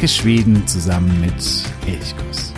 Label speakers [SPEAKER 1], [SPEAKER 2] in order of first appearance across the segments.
[SPEAKER 1] Entdecke Schweden zusammen mit Elchkuss.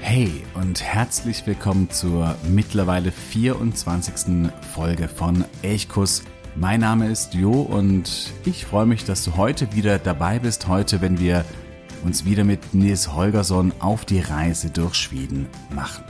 [SPEAKER 1] Hey und herzlich willkommen zur mittlerweile 24. Folge von Elchkuss mein Name ist Jo und ich freue mich, dass du heute wieder dabei bist. Heute, wenn wir uns wieder mit Nils Holgersson auf die Reise durch Schweden machen.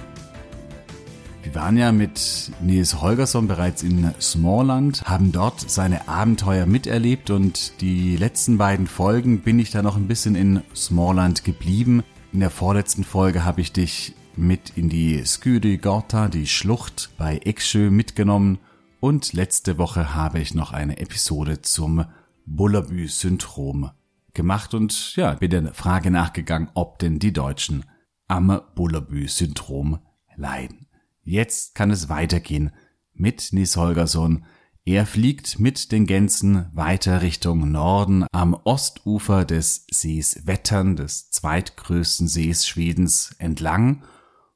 [SPEAKER 1] Wir waren ja mit Nils Holgersson bereits in Smallland, haben dort seine Abenteuer miterlebt und die letzten beiden Folgen bin ich da noch ein bisschen in Smallland geblieben. In der vorletzten Folge habe ich dich mit in die Skydy Gorta, die Schlucht bei Eksjö mitgenommen und letzte Woche habe ich noch eine Episode zum Bullabü-Syndrom gemacht und ja, bin der Frage nachgegangen, ob denn die Deutschen am Bullabü-Syndrom leiden. Jetzt kann es weitergehen mit Nis Holgersson. Er fliegt mit den Gänsen weiter Richtung Norden am Ostufer des Sees Wettern, des zweitgrößten Sees Schwedens, entlang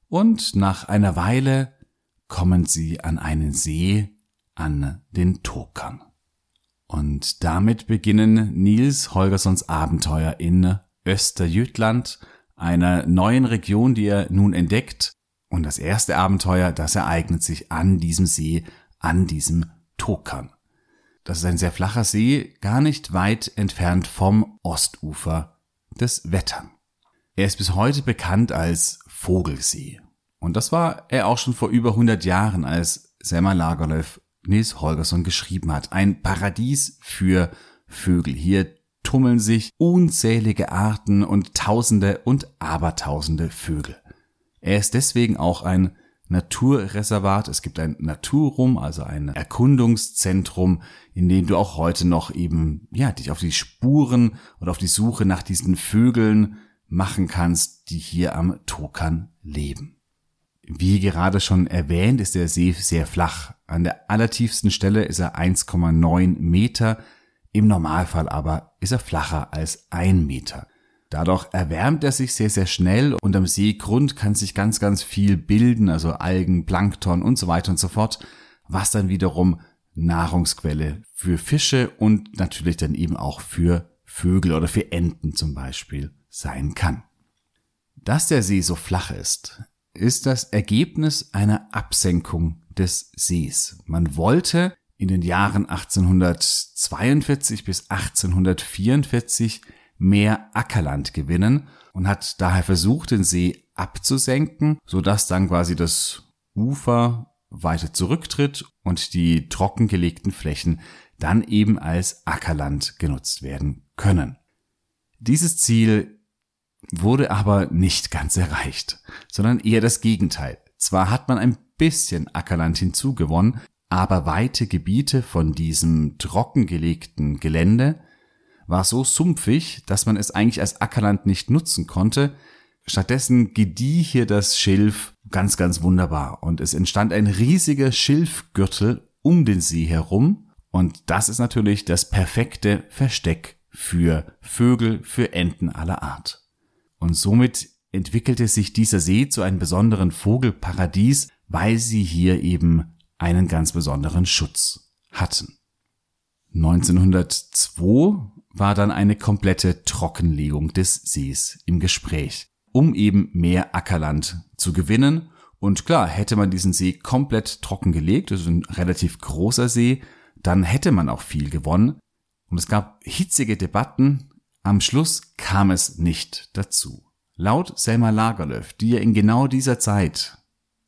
[SPEAKER 1] und nach einer Weile kommen sie an einen See, an den Tokern. Und damit beginnen Nils Holgerssons Abenteuer in Österjütland, einer neuen Region, die er nun entdeckt. Und das erste Abenteuer, das ereignet sich an diesem See, an diesem Tokern. Das ist ein sehr flacher See, gar nicht weit entfernt vom Ostufer des Wettern. Er ist bis heute bekannt als Vogelsee. Und das war er auch schon vor über 100 Jahren, als Selma Lagerlöf Nils Holgersson geschrieben hat. Ein Paradies für Vögel. Hier tummeln sich unzählige Arten und Tausende und Abertausende Vögel. Er ist deswegen auch ein Naturreservat. Es gibt ein Naturum, also ein Erkundungszentrum, in dem du auch heute noch eben, ja, dich auf die Spuren und auf die Suche nach diesen Vögeln machen kannst, die hier am Tokan leben. Wie gerade schon erwähnt, ist der See sehr flach. An der allertiefsten Stelle ist er 1,9 Meter, im Normalfall aber ist er flacher als ein Meter. Dadurch erwärmt er sich sehr, sehr schnell und am Seegrund kann sich ganz, ganz viel bilden, also Algen, Plankton und so weiter und so fort, was dann wiederum Nahrungsquelle für Fische und natürlich dann eben auch für Vögel oder für Enten zum Beispiel sein kann. Dass der See so flach ist, ist das Ergebnis einer Absenkung des Sees. Man wollte in den Jahren 1842 bis 1844 mehr Ackerland gewinnen und hat daher versucht, den See abzusenken, sodass dann quasi das Ufer weiter zurücktritt und die trockengelegten Flächen dann eben als Ackerland genutzt werden können. Dieses Ziel wurde aber nicht ganz erreicht, sondern eher das Gegenteil. Zwar hat man ein bisschen Ackerland hinzugewonnen, aber weite Gebiete von diesem trockengelegten Gelände war so sumpfig, dass man es eigentlich als Ackerland nicht nutzen konnte. Stattdessen gedieh hier das Schilf ganz, ganz wunderbar und es entstand ein riesiger Schilfgürtel um den See herum und das ist natürlich das perfekte Versteck für Vögel, für Enten aller Art. Und somit entwickelte sich dieser See zu einem besonderen Vogelparadies, weil sie hier eben einen ganz besonderen Schutz hatten. 1902 war dann eine komplette Trockenlegung des Sees im Gespräch, um eben mehr Ackerland zu gewinnen. Und klar, hätte man diesen See komplett trocken gelegt, also ein relativ großer See, dann hätte man auch viel gewonnen. Und es gab hitzige Debatten, am Schluss kam es nicht dazu. Laut Selma Lagerlöf, die ja in genau dieser Zeit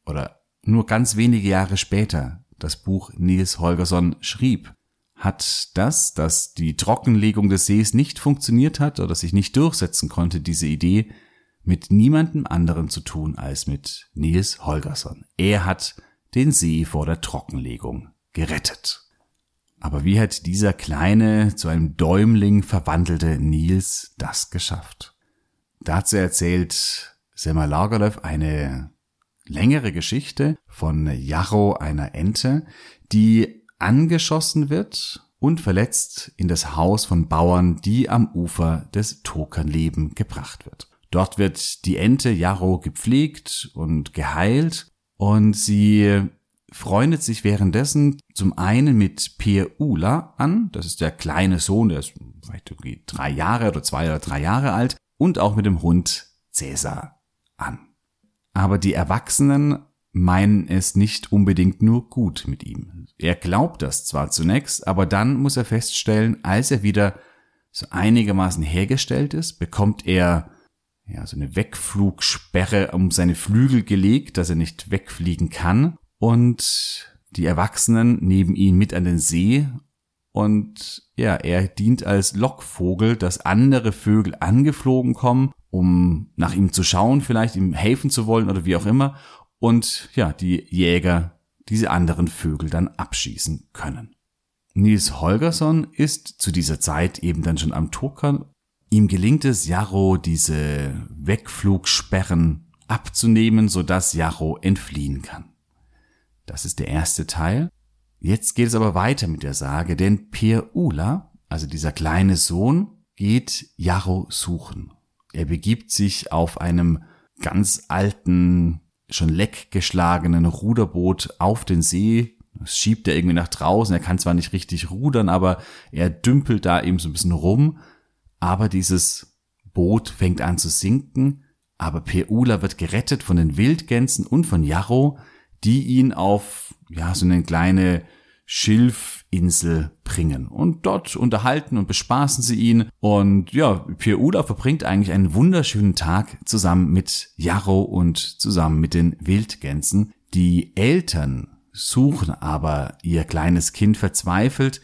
[SPEAKER 1] oder nur ganz wenige Jahre später das Buch Nils Holgersson schrieb, hat das, dass die Trockenlegung des Sees nicht funktioniert hat oder sich nicht durchsetzen konnte, diese Idee, mit niemandem anderen zu tun als mit Nils Holgersson. Er hat den See vor der Trockenlegung gerettet. Aber wie hat dieser kleine, zu einem Däumling verwandelte Nils das geschafft? Dazu erzählt Selma Lagerlöf eine längere Geschichte von Jarro, einer Ente, die angeschossen wird unverletzt in das Haus von Bauern, die am Ufer des Tokern leben, gebracht wird. Dort wird die Ente Jarro gepflegt und geheilt und sie freundet sich währenddessen zum einen mit Pierre Ula an, das ist der kleine Sohn, der ist vielleicht irgendwie drei Jahre oder zwei oder drei Jahre alt, und auch mit dem Hund Cäsar an. Aber die Erwachsenen meinen es nicht unbedingt nur gut mit ihm. Er glaubt das zwar zunächst, aber dann muss er feststellen, als er wieder so einigermaßen hergestellt ist, bekommt er ja so eine Wegflugsperre um seine Flügel gelegt, dass er nicht wegfliegen kann und die Erwachsenen nehmen ihn mit an den See und ja, er dient als Lockvogel, dass andere Vögel angeflogen kommen, um nach ihm zu schauen, vielleicht ihm helfen zu wollen oder wie auch immer und ja, die Jäger diese anderen Vögel dann abschießen können. Nils Holgersson ist zu dieser Zeit eben dann schon am Tokern. Ihm gelingt es, Jarro diese Wegflugsperren abzunehmen, sodass Jarro entfliehen kann. Das ist der erste Teil. Jetzt geht es aber weiter mit der Sage, denn Per Ula, also dieser kleine Sohn, geht Jarro suchen. Er begibt sich auf einem ganz alten schon leckgeschlagenen Ruderboot auf den See. Das schiebt er irgendwie nach draußen. Er kann zwar nicht richtig rudern, aber er dümpelt da eben so ein bisschen rum. Aber dieses Boot fängt an zu sinken. Aber Peula wird gerettet von den Wildgänsen und von Jarro, die ihn auf, ja, so eine kleine Schilfinsel bringen. Und dort unterhalten und bespaßen sie ihn. Und ja, Pierre Uda verbringt eigentlich einen wunderschönen Tag zusammen mit Jarro und zusammen mit den Wildgänsen. Die Eltern suchen aber ihr kleines Kind verzweifelt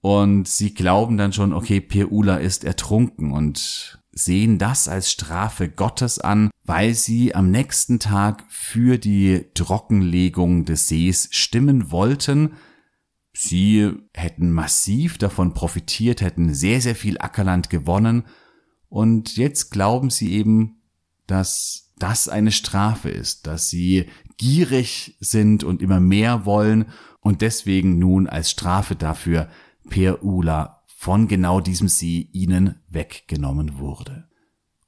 [SPEAKER 1] und sie glauben dann schon, okay, Pierre Ula ist ertrunken und sehen das als Strafe Gottes an, weil sie am nächsten Tag für die Trockenlegung des Sees stimmen wollten, Sie hätten massiv davon profitiert, hätten sehr, sehr viel Ackerland gewonnen und jetzt glauben sie eben, dass das eine Strafe ist, dass sie gierig sind und immer mehr wollen und deswegen nun als Strafe dafür Per Ula von genau diesem See ihnen weggenommen wurde.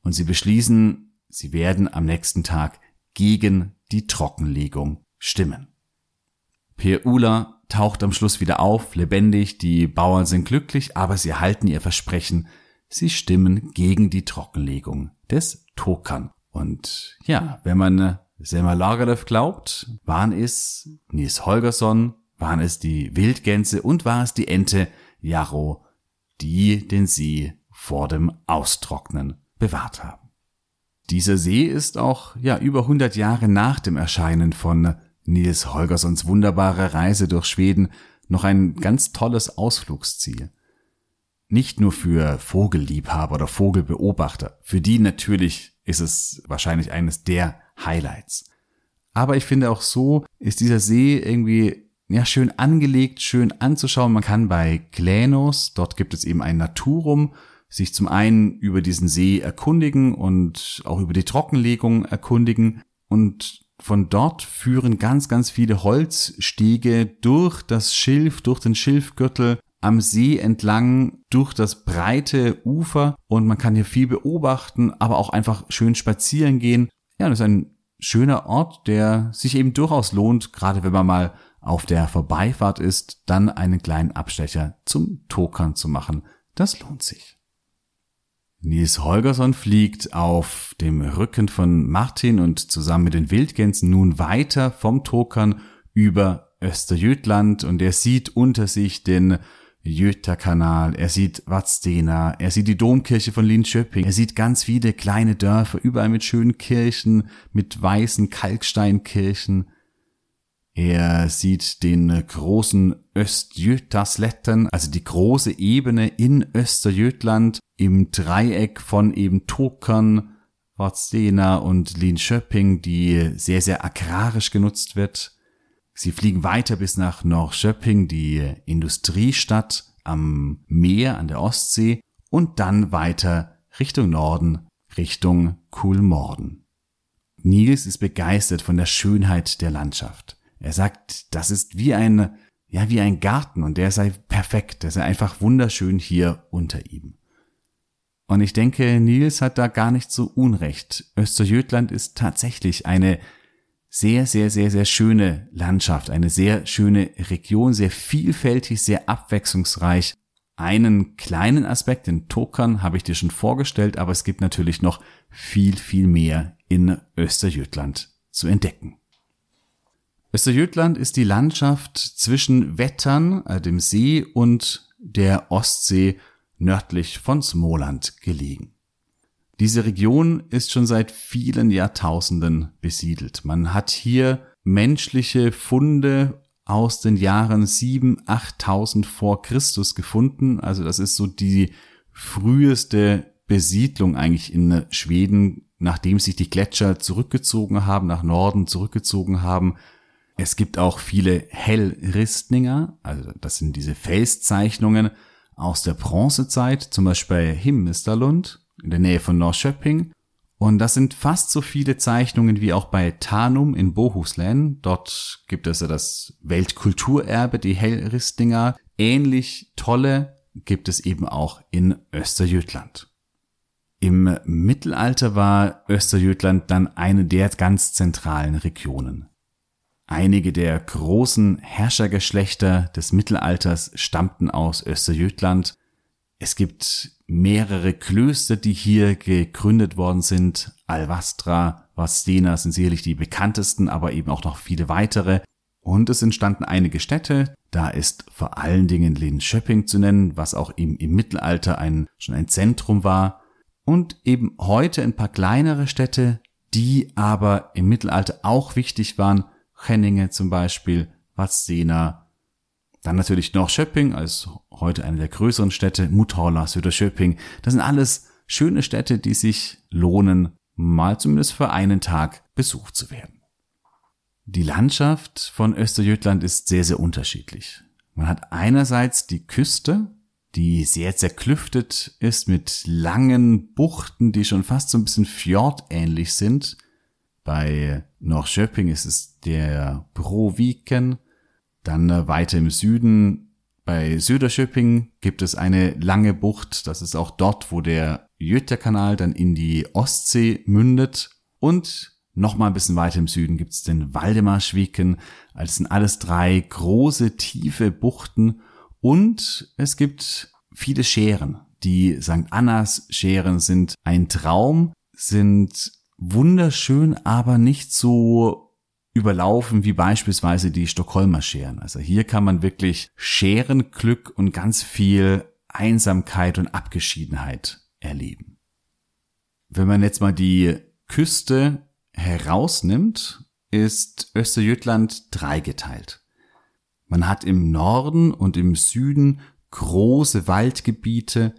[SPEAKER 1] Und sie beschließen, sie werden am nächsten Tag gegen die Trockenlegung stimmen. Per Ula taucht am Schluss wieder auf, lebendig, die Bauern sind glücklich, aber sie halten ihr Versprechen, sie stimmen gegen die Trockenlegung des Tokan. Und ja, wenn man Selma Lagerlöf glaubt, waren es Nils Holgersson, waren es die Wildgänse und war es die Ente Jarro, die den See vor dem Austrocknen bewahrt haben. Dieser See ist auch ja über 100 Jahre nach dem Erscheinen von Nils Holgerssons wunderbare Reise durch Schweden noch ein ganz tolles Ausflugsziel. Nicht nur für Vogelliebhaber oder Vogelbeobachter, für die natürlich ist es wahrscheinlich eines der Highlights. Aber ich finde auch so ist dieser See irgendwie ja schön angelegt, schön anzuschauen. Man kann bei Klänos, dort gibt es eben ein Naturum, sich zum einen über diesen See erkundigen und auch über die Trockenlegung erkundigen und von dort führen ganz, ganz viele Holzstege durch das Schilf, durch den Schilfgürtel am See entlang durch das breite Ufer und man kann hier viel beobachten, aber auch einfach schön spazieren gehen. Ja, das ist ein schöner Ort, der sich eben durchaus lohnt, gerade wenn man mal auf der Vorbeifahrt ist, dann einen kleinen Abstecher zum Tokern zu machen. Das lohnt sich. Nils Holgersson fliegt auf dem Rücken von Martin und zusammen mit den Wildgänsen nun weiter vom Tokern über Österjötland und er sieht unter sich den Jöta-Kanal, er sieht Vadstena, er sieht die Domkirche von Linköping, er sieht ganz viele kleine Dörfer, überall mit schönen Kirchen, mit weißen Kalksteinkirchen. Er sieht den großen Östjötaslätten, also die große Ebene in Österjötland im Dreieck von eben Tokern, Vadstena und Linköping, die sehr, sehr agrarisch genutzt wird. Sie fliegen weiter bis nach Norrköping, die Industriestadt am Meer an der Ostsee und dann weiter Richtung Norden, Richtung Kulmorden. Nils ist begeistert von der Schönheit der Landschaft. Er sagt, das ist wie ein, ja, wie ein Garten und der sei perfekt. Das ist einfach wunderschön hier unter ihm. Und ich denke, Nils hat da gar nicht so unrecht. Österjötland ist tatsächlich eine sehr, sehr, sehr, sehr schöne Landschaft, eine sehr schöne Region, sehr vielfältig, sehr abwechslungsreich. Einen kleinen Aspekt in Tokern habe ich dir schon vorgestellt, aber es gibt natürlich noch viel, viel mehr in Österjötland zu entdecken. Österjötland ist die Landschaft zwischen Wettern, äh, dem See und der Ostsee nördlich von Smoland gelegen. Diese Region ist schon seit vielen Jahrtausenden besiedelt. Man hat hier menschliche Funde aus den Jahren 7, 8000 vor Christus gefunden. Also das ist so die früheste Besiedlung eigentlich in Schweden, nachdem sich die Gletscher zurückgezogen haben, nach Norden zurückgezogen haben. Es gibt auch viele Hellristninger, also das sind diese Felszeichnungen, aus der Bronzezeit, zum Beispiel bei Himmelstalund in der Nähe von Norrköping. Und das sind fast so viele Zeichnungen wie auch bei Tanum in Bohuslän. Dort gibt es ja das Weltkulturerbe, die Hellristinger. Ähnlich tolle gibt es eben auch in Österjötland. Im Mittelalter war Österjötland dann eine der ganz zentralen Regionen. Einige der großen Herrschergeschlechter des Mittelalters stammten aus Österjötland. Es gibt mehrere Klöster, die hier gegründet worden sind. Alvastra, Vastena sind sicherlich die bekanntesten, aber eben auch noch viele weitere. Und es entstanden einige Städte. Da ist vor allen Dingen Linköping zu nennen, was auch im, im Mittelalter ein, schon ein Zentrum war. Und eben heute ein paar kleinere Städte, die aber im Mittelalter auch wichtig waren, Henninge zum Beispiel, Vadstena, dann natürlich Norrköping als heute eine der größeren Städte, Mutala, Söderköping. Das sind alles schöne Städte, die sich lohnen, mal zumindest für einen Tag besucht zu werden. Die Landschaft von Österjötland ist sehr, sehr unterschiedlich. Man hat einerseits die Küste, die sehr zerklüftet ist mit langen Buchten, die schon fast so ein bisschen fjordähnlich sind. Bei Norrköping ist es der Broviken. Dann äh, weiter im Süden bei Söderköping gibt es eine lange Bucht. Das ist auch dort, wo der Göta-Kanal dann in die Ostsee mündet. Und nochmal ein bisschen weiter im Süden gibt es den Waldemarschwiken. Also sind alles drei große, tiefe Buchten. Und es gibt viele Scheren. Die St. Annas Scheren sind ein Traum, sind wunderschön, aber nicht so überlaufen wie beispielsweise die Stockholmer Scheren. Also hier kann man wirklich Scherenglück und ganz viel Einsamkeit und Abgeschiedenheit erleben. Wenn man jetzt mal die Küste herausnimmt, ist Österjötland dreigeteilt. Man hat im Norden und im Süden große Waldgebiete,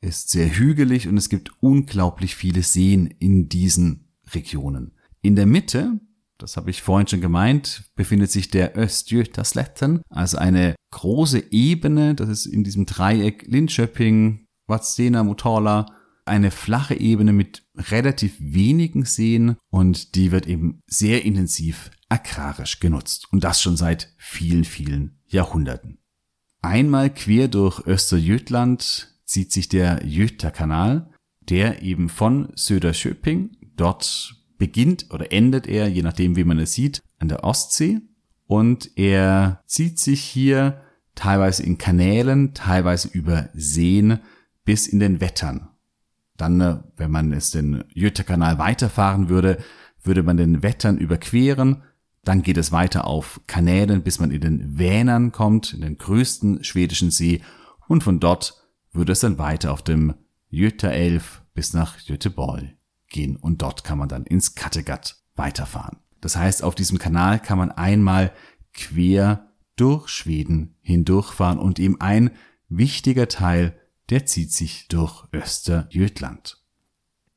[SPEAKER 1] ist sehr hügelig und es gibt unglaublich viele Seen in diesen Regionen. In der Mitte, das habe ich vorhin schon gemeint, befindet sich der Östgötaslätten, also eine große Ebene, das ist in diesem Dreieck Linköping, Vadstena, Motala, eine flache Ebene mit relativ wenigen Seen und die wird eben sehr intensiv agrarisch genutzt und das schon seit vielen, vielen Jahrhunderten. Einmal quer durch Österjötland zieht sich der Jöta-Kanal, der eben von Söderköping, dort beginnt oder endet er, je nachdem wie man es sieht, an der Ostsee. Und er zieht sich hier teilweise in Kanälen, teilweise über Seen bis in den Wettern. Dann, äh, wenn man es den Jöta-Kanal weiterfahren würde, würde man den Wettern überqueren, dann geht es weiter auf Kanälen, bis man in den Vänern kommt, in den größten schwedischen See. Und von dort würde es dann weiter auf dem Göta 11 bis nach Göteborg gehen und dort kann man dann ins Kattegat weiterfahren. Das heißt, auf diesem Kanal kann man einmal quer durch Schweden hindurchfahren und eben ein wichtiger Teil, der zieht sich durch Österjötland.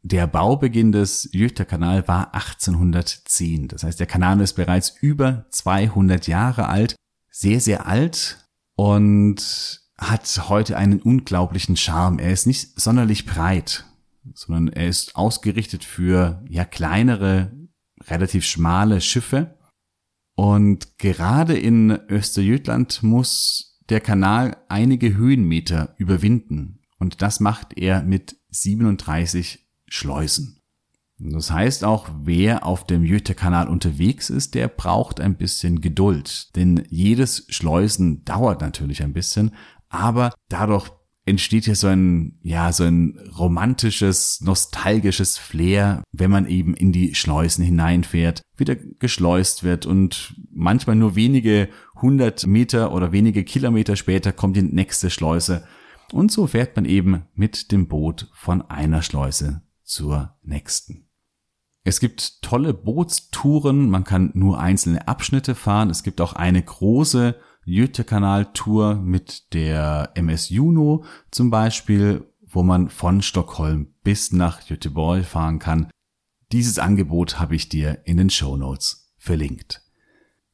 [SPEAKER 1] Der Baubeginn des Göta-Kanal war 1810. Das heißt, der Kanal ist bereits über 200 Jahre alt, sehr, sehr alt und hat heute einen unglaublichen Charme. Er ist nicht sonderlich breit, sondern er ist ausgerichtet für ja kleinere, relativ schmale Schiffe. Und gerade in Österjötland muss der Kanal einige Höhenmeter überwinden. Und das macht er mit 37 Schleusen. Das heißt auch, wer auf dem Jüte-Kanal unterwegs ist, der braucht ein bisschen Geduld. Denn jedes Schleusen dauert natürlich ein bisschen, aber dadurch entsteht hier so ein, ja, so ein romantisches, nostalgisches Flair, wenn man eben in die Schleusen hineinfährt, wieder geschleust wird und manchmal nur wenige hundert Meter oder wenige Kilometer später kommt die nächste Schleuse und so fährt man eben mit dem Boot von einer Schleuse zur nächsten. Es gibt tolle Bootstouren, man kann nur einzelne Abschnitte fahren. Es gibt auch eine große Jütekanal-Tour mit der MS Juno zum Beispiel, wo man von Stockholm bis nach Göteborg fahren kann. Dieses Angebot habe ich dir in den Show Notes verlinkt.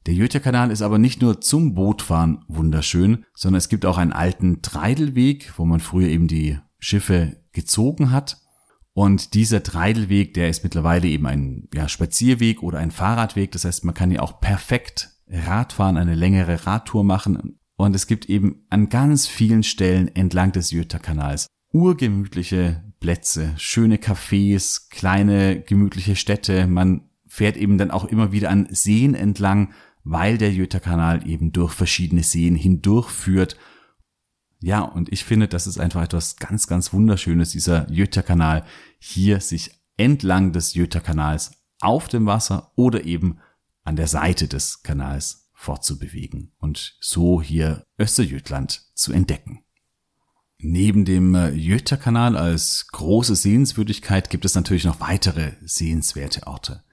[SPEAKER 1] Der Jütekanal ist aber nicht nur zum Bootfahren wunderschön, sondern es gibt auch einen alten Treidelweg, wo man früher eben die Schiffe gezogen hat. Und dieser Treidelweg, der ist mittlerweile eben ein ja, Spazierweg oder ein Fahrradweg. Das heißt, man kann hier auch perfekt Radfahren, eine längere Radtour machen. Und es gibt eben an ganz vielen Stellen entlang des Jüterkanals urgemütliche Plätze, schöne Cafés, kleine gemütliche Städte. Man fährt eben dann auch immer wieder an Seen entlang, weil der Jüterkanal eben durch verschiedene Seen hindurchführt ja, und ich finde, das ist einfach etwas ganz, ganz Wunderschönes, dieser Jöta-Kanal, hier sich entlang des Jöta-Kanals auf dem Wasser oder eben an der Seite des Kanals fortzubewegen und so hier Österjötland zu entdecken. Neben dem äh, Jöta-Kanal als große Sehenswürdigkeit gibt es natürlich noch weitere sehenswerte Orte.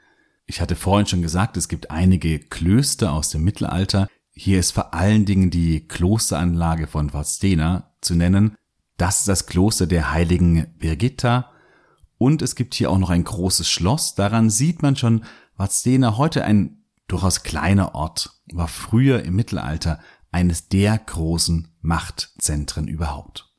[SPEAKER 1] Ich hatte vorhin schon gesagt, es gibt einige Klöster aus dem Mittelalter, hier ist vor allen Dingen die Klosteranlage von Vadstena zu nennen. Das ist das Kloster der heiligen Birgitta. Und es gibt hier auch noch ein großes Schloss. Daran sieht man schon, Vadstena heute ein durchaus kleiner Ort, war früher im Mittelalter eines der großen Machtzentren überhaupt.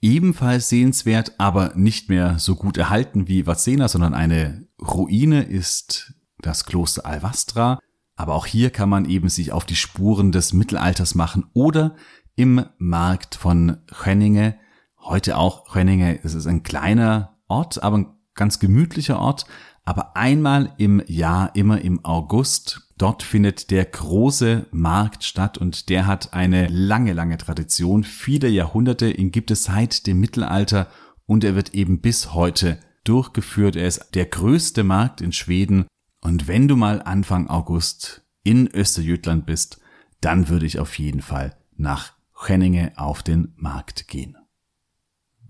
[SPEAKER 1] Ebenfalls sehenswert, aber nicht mehr so gut erhalten wie Vadstena, sondern eine Ruine ist das Kloster Alvastra. Aber auch hier kann man eben sich auf die Spuren des Mittelalters machen oder im Markt von Schönninge, heute auch Schönninge, es ist ein kleiner Ort, aber ein ganz gemütlicher Ort, aber einmal im Jahr, immer im August, dort findet der große Markt statt und der hat eine lange, lange Tradition. Viele Jahrhunderte, ihn gibt es seit dem Mittelalter und er wird eben bis heute durchgeführt. Er ist der größte Markt in Schweden und wenn du mal Anfang August in Österjütland bist, dann würde ich auf jeden Fall nach Henninge auf den Markt gehen.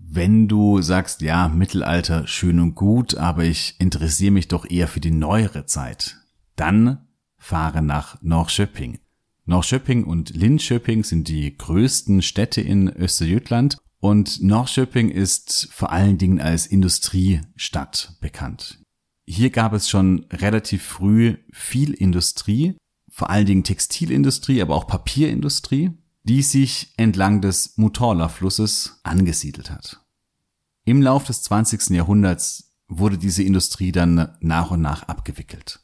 [SPEAKER 1] Wenn du sagst, ja, Mittelalter schön und gut, aber ich interessiere mich doch eher für die neuere Zeit, dann fahre nach Norrköping. Norrköping und Linköping sind die größten Städte in Österjütland und Norrköping ist vor allen Dingen als Industriestadt bekannt. Hier gab es schon relativ früh viel Industrie, vor allen Dingen Textilindustrie, aber auch Papierindustrie, die sich entlang des Mutorla-Flusses angesiedelt hat. Im Lauf des 20. Jahrhunderts wurde diese Industrie dann nach und nach abgewickelt.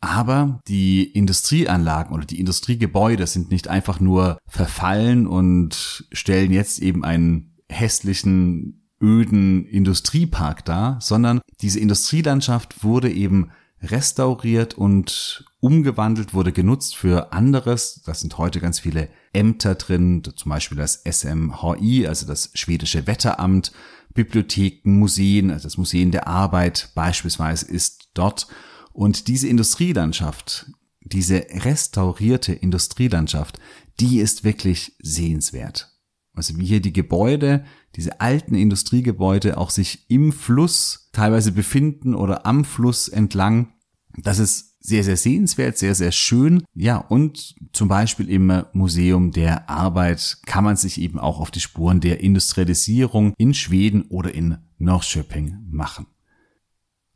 [SPEAKER 1] Aber die Industrieanlagen oder die Industriegebäude sind nicht einfach nur verfallen und stellen jetzt eben einen hässlichen öden Industriepark da, sondern diese Industrielandschaft wurde eben restauriert und umgewandelt, wurde genutzt für anderes. Das sind heute ganz viele Ämter drin, zum Beispiel das SMHI, also das schwedische Wetteramt, Bibliotheken, Museen, also das Museum der Arbeit beispielsweise ist dort. Und diese Industrielandschaft, diese restaurierte Industrielandschaft, die ist wirklich sehenswert. Also wie hier die Gebäude, diese alten Industriegebäude auch sich im Fluss teilweise befinden oder am Fluss entlang. Das ist sehr, sehr sehenswert, sehr, sehr schön. Ja, und zum Beispiel im Museum der Arbeit kann man sich eben auch auf die Spuren der Industrialisierung in Schweden oder in Norrköping machen.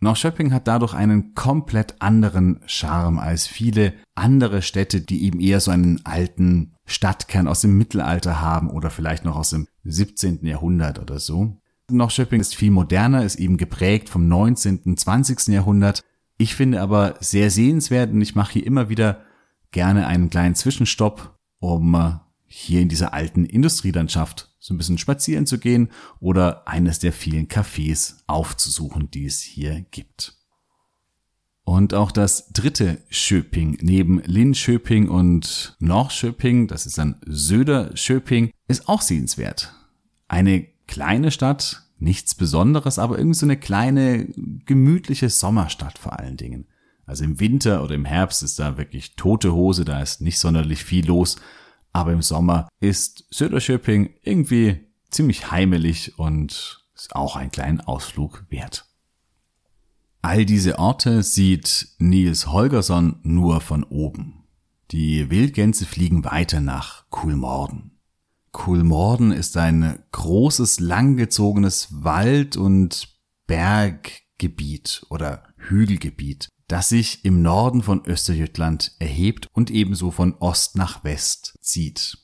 [SPEAKER 1] Norrköping hat dadurch einen komplett anderen Charme als viele andere Städte, die eben eher so einen alten Stadtkern aus dem Mittelalter haben oder vielleicht noch aus dem 17. Jahrhundert oder so. Norrköping ist viel moderner, ist eben geprägt vom 19., 20. Jahrhundert. Ich finde aber sehr sehenswert und ich mache hier immer wieder gerne einen kleinen Zwischenstopp, um äh, hier in dieser alten Industrielandschaft so ein bisschen spazieren zu gehen oder eines der vielen Cafés aufzusuchen, die es hier gibt. Und auch das dritte Schöping neben Linköping und Norrköping, das ist dann Söderschöping, ist auch sehenswert. Eine kleine Stadt, nichts Besonderes, aber irgendwie so eine kleine, gemütliche Sommerstadt vor allen Dingen. Also im Winter oder im Herbst ist da wirklich tote Hose, da ist nicht sonderlich viel los. Aber im Sommer ist Söderschöping irgendwie ziemlich heimelig und ist auch einen kleinen Ausflug wert. All diese Orte sieht Nils Holgersson nur von oben. Die Wildgänse fliegen weiter nach Kulmorden. Kulmorden ist ein großes, langgezogenes Wald- und Berggebiet oder Hügelgebiet das sich im Norden von Österjütland erhebt und ebenso von Ost nach West zieht.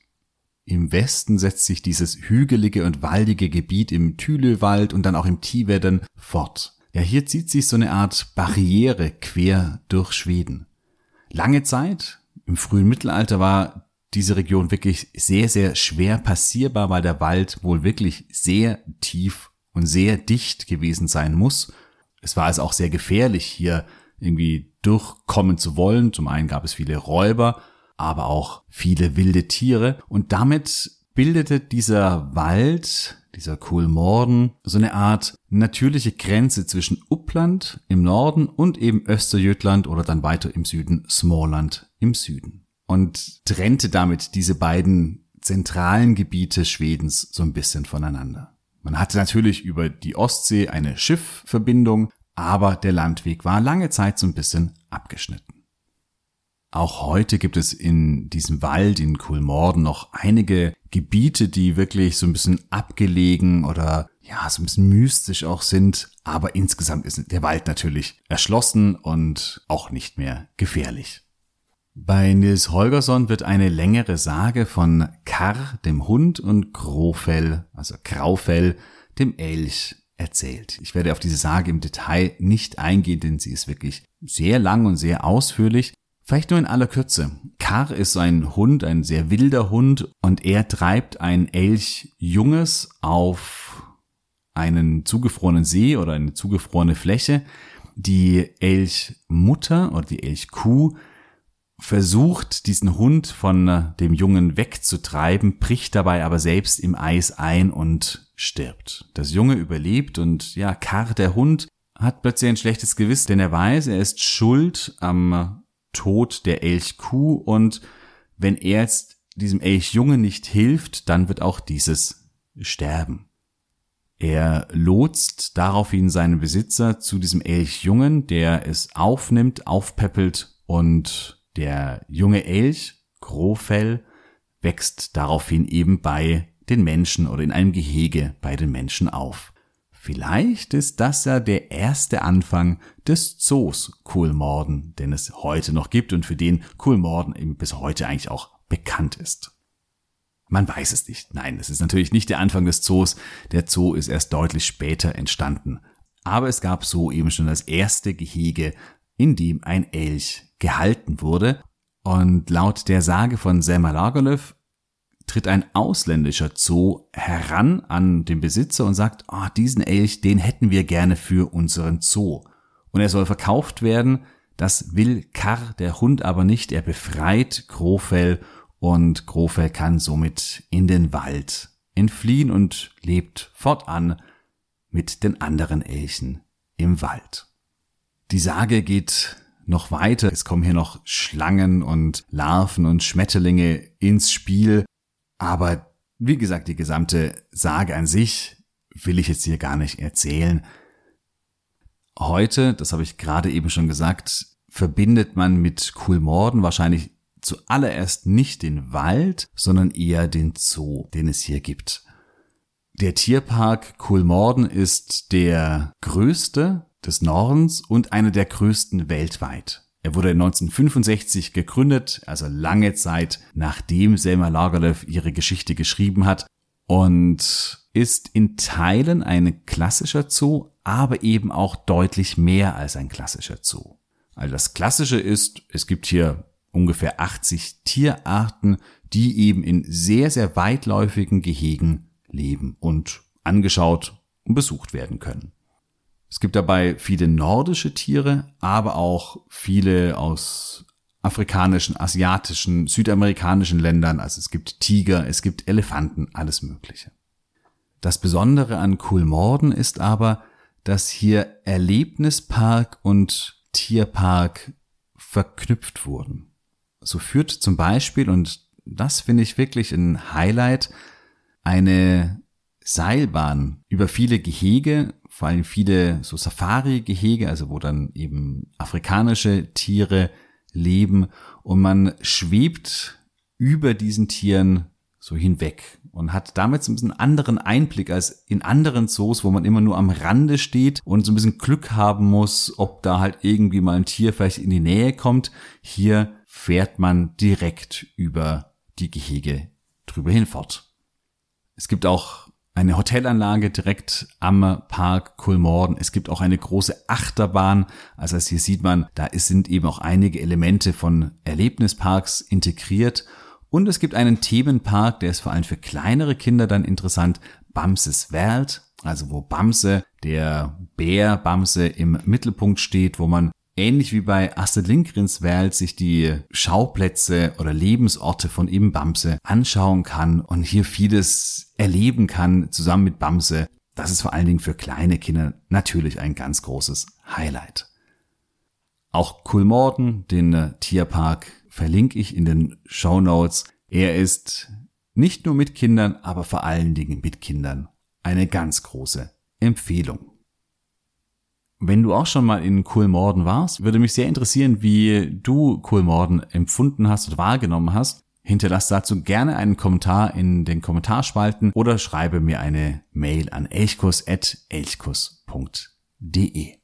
[SPEAKER 1] Im Westen setzt sich dieses hügelige und waldige Gebiet im Thülewald und dann auch im Tiveden fort. Ja, hier zieht sich so eine Art Barriere quer durch Schweden. Lange Zeit, im frühen Mittelalter, war diese Region wirklich sehr, sehr schwer passierbar, weil der Wald wohl wirklich sehr tief und sehr dicht gewesen sein muss. Es war also auch sehr gefährlich, hier irgendwie durchkommen zu wollen. Zum einen gab es viele Räuber, aber auch viele wilde Tiere und damit bildete dieser Wald, dieser Kulmorden, so eine Art natürliche Grenze zwischen Uppland im Norden und eben Österjötland oder dann weiter im Süden Småland im Süden. Und trennte damit diese beiden zentralen Gebiete Schwedens so ein bisschen voneinander. Man hatte natürlich über die Ostsee eine Schiffverbindung, aber der Landweg war lange Zeit so ein bisschen abgeschnitten. Auch heute gibt es in diesem Wald in Kulmorden noch einige Gebiete, die wirklich so ein bisschen abgelegen oder ja, so ein bisschen mystisch auch sind, aber insgesamt ist der Wald natürlich erschlossen und auch nicht mehr gefährlich. Bei Nils Holgersson wird eine längere Sage von Karr, dem Hund, und Grofell, also Graufell, dem Elch erzählt. Ich werde auf diese Sage im Detail nicht eingehen, denn sie ist wirklich sehr lang und sehr ausführlich. Vielleicht nur in aller Kürze. Kar ist ein Hund, ein sehr wilder Hund und er treibt ein Elchjunges auf einen zugefrorenen See oder eine zugefrorene Fläche. Die Elchmutter oder die Elchkuh versucht, diesen Hund von dem Jungen wegzutreiben, bricht dabei aber selbst im Eis ein und stirbt. Das Junge überlebt und ja, Kar, der Hund, hat plötzlich ein schlechtes Gewissen, denn er weiß, er ist schuld am Tod der Elchkuh und wenn er jetzt diesem Elchjunge nicht hilft, dann wird auch dieses sterben. Er lotst daraufhin seinen Besitzer zu diesem Elchjungen, der es aufnimmt, aufpeppelt und der junge Elch, Grofell, wächst daraufhin eben bei den Menschen oder in einem Gehege bei den Menschen auf. Vielleicht ist das ja der erste Anfang des Zoos Kulmorden, den es heute noch gibt und für den Kulmorden eben bis heute eigentlich auch bekannt ist. Man weiß es nicht. Nein, es ist natürlich nicht der Anfang des Zoos. Der Zoo ist erst deutlich später entstanden. Aber es gab so eben schon das erste Gehege, in dem ein Elch gehalten wurde. Und laut der Sage von Selma Lagerlöf tritt ein ausländischer Zoo heran an den Besitzer und sagt, oh, diesen Elch, den hätten wir gerne für unseren Zoo. Und er soll verkauft werden. Das will Karr, der Hund, aber nicht. Er befreit Grofell und Grofell kann somit in den Wald entfliehen und lebt fortan mit den anderen Elchen im Wald. Die Sage geht noch weiter. Es kommen hier noch Schlangen und Larven und Schmetterlinge ins Spiel. Aber wie gesagt, die gesamte Sage an sich will ich jetzt hier gar nicht erzählen. Heute, das habe ich gerade eben schon gesagt, verbindet man mit Kulmorden wahrscheinlich zuallererst nicht den Wald, sondern eher den Zoo, den es hier gibt. Der Tierpark Kulmorden ist der größte des Nordens und einer der größten weltweit. Er wurde 1965 gegründet, also lange Zeit nachdem Selma Lagerlöf ihre Geschichte geschrieben hat und ist in Teilen ein klassischer Zoo, aber eben auch deutlich mehr als ein klassischer Zoo. Also das Klassische ist, es gibt hier ungefähr 80 Tierarten, die eben in sehr, sehr weitläufigen Gehegen leben und angeschaut und besucht werden können. Es gibt dabei viele nordische Tiere, aber auch viele aus afrikanischen, asiatischen, südamerikanischen Ländern. Also es gibt Tiger, es gibt Elefanten, alles Mögliche. Das Besondere an Coolmorden ist aber, dass hier Erlebnispark und Tierpark verknüpft wurden. So führt zum Beispiel, und das finde ich wirklich ein Highlight, eine Seilbahn über viele Gehege, vor allem viele so Safari-Gehege, also wo dann eben afrikanische Tiere leben und man schwebt über diesen Tieren so hinweg und hat damit so ein bisschen anderen Einblick als in anderen Zoos, wo man immer nur am Rande steht und so ein bisschen Glück haben muss, ob da halt irgendwie mal ein Tier vielleicht in die Nähe kommt. Hier fährt man direkt über die Gehege drüber hinfort. Es gibt auch eine Hotelanlage direkt am Park Kulmorden. Es gibt auch eine große Achterbahn. Also hier sieht man, da sind eben auch einige Elemente von Erlebnisparks integriert. Und es gibt einen Themenpark, der ist vor allem für kleinere Kinder dann interessant. Bamses Welt, also wo Bamse, der Bär Bamse im Mittelpunkt steht, wo man ähnlich wie bei Astrid Lindgrens Welt sich die Schauplätze oder Lebensorte von eben Bamse anschauen kann und hier vieles erleben kann zusammen mit Bamse. Das ist vor allen Dingen für kleine Kinder natürlich ein ganz großes Highlight. Auch Kulmorden, den Tierpark, verlinke ich in den Show Notes. Er ist nicht nur mit Kindern, aber vor allen Dingen mit Kindern eine ganz große Empfehlung. Wenn du auch schon mal in Kulmorden warst, würde mich sehr interessieren, wie du Kulmorden empfunden hast oder wahrgenommen hast. Hinterlass dazu gerne einen Kommentar in den Kommentarspalten oder schreibe mir eine Mail an elchkus.elchkus.de.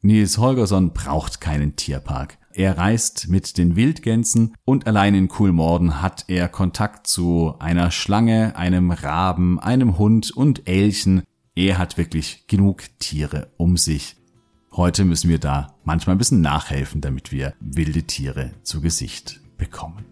[SPEAKER 1] Nils Holgersson braucht keinen Tierpark. Er reist mit den Wildgänsen und allein in Kulmorden hat er Kontakt zu einer Schlange, einem Raben, einem Hund und Elchen, er hat wirklich genug Tiere um sich. Heute müssen wir da manchmal ein bisschen nachhelfen, damit wir wilde Tiere zu Gesicht bekommen.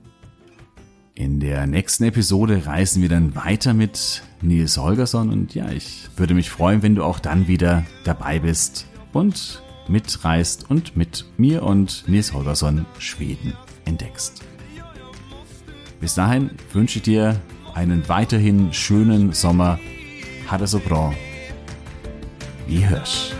[SPEAKER 1] In der nächsten Episode reisen wir dann weiter mit Nils Holgersson und ja, ich würde mich freuen, wenn du auch dann wieder dabei bist und mitreist und mit mir und Nils Holgersson Schweden entdeckst. Bis dahin wünsche ich dir einen weiterhin schönen Sommer. Ha det så bra Vi høres.